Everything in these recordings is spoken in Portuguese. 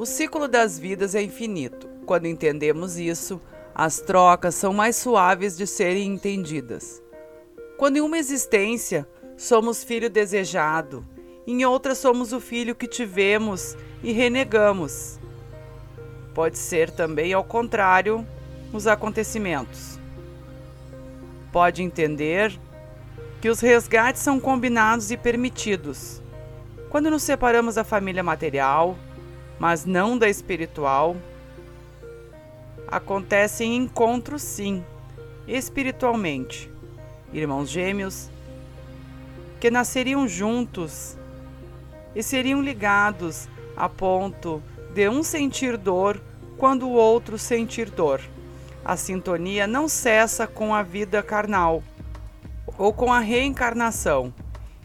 O ciclo das vidas é infinito. Quando entendemos isso, as trocas são mais suaves de serem entendidas. Quando em uma existência somos filho desejado, em outra somos o filho que tivemos e renegamos. Pode ser também ao contrário os acontecimentos. Pode entender que os resgates são combinados e permitidos. Quando nos separamos da família material, mas não da espiritual, acontecem encontros sim, espiritualmente. Irmãos gêmeos que nasceriam juntos e seriam ligados a ponto de um sentir dor quando o outro sentir dor. A sintonia não cessa com a vida carnal ou com a reencarnação.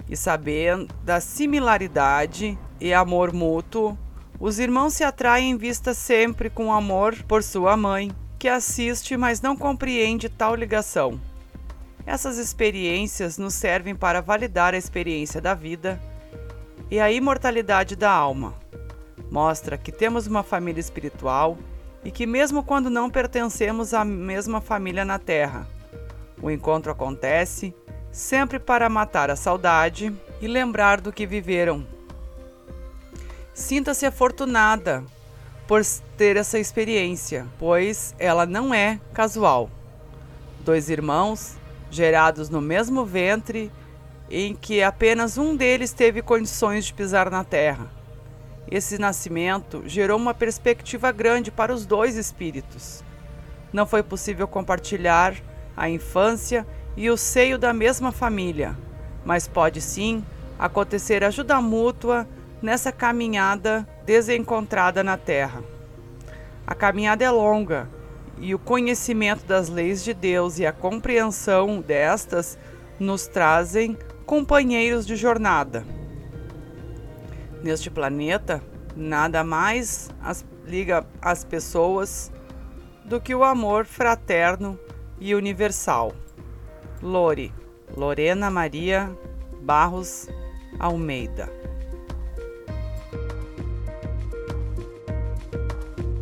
E sabendo da similaridade e amor mútuo, os irmãos se atraem em vista sempre com amor por sua mãe, que assiste, mas não compreende tal ligação. Essas experiências nos servem para validar a experiência da vida e a imortalidade da alma. Mostra que temos uma família espiritual e que, mesmo quando não pertencemos à mesma família na Terra, o encontro acontece sempre para matar a saudade e lembrar do que viveram. Sinta-se afortunada por ter essa experiência, pois ela não é casual. Dois irmãos, gerados no mesmo ventre, em que apenas um deles teve condições de pisar na terra. Esse nascimento gerou uma perspectiva grande para os dois espíritos. Não foi possível compartilhar a infância e o seio da mesma família, mas pode sim acontecer ajuda mútua nessa caminhada desencontrada na Terra. A caminhada é longa e o conhecimento das leis de Deus e a compreensão destas nos trazem companheiros de jornada. Neste planeta, nada mais as, liga as pessoas do que o amor fraterno e universal. Lore, Lorena Maria Barros Almeida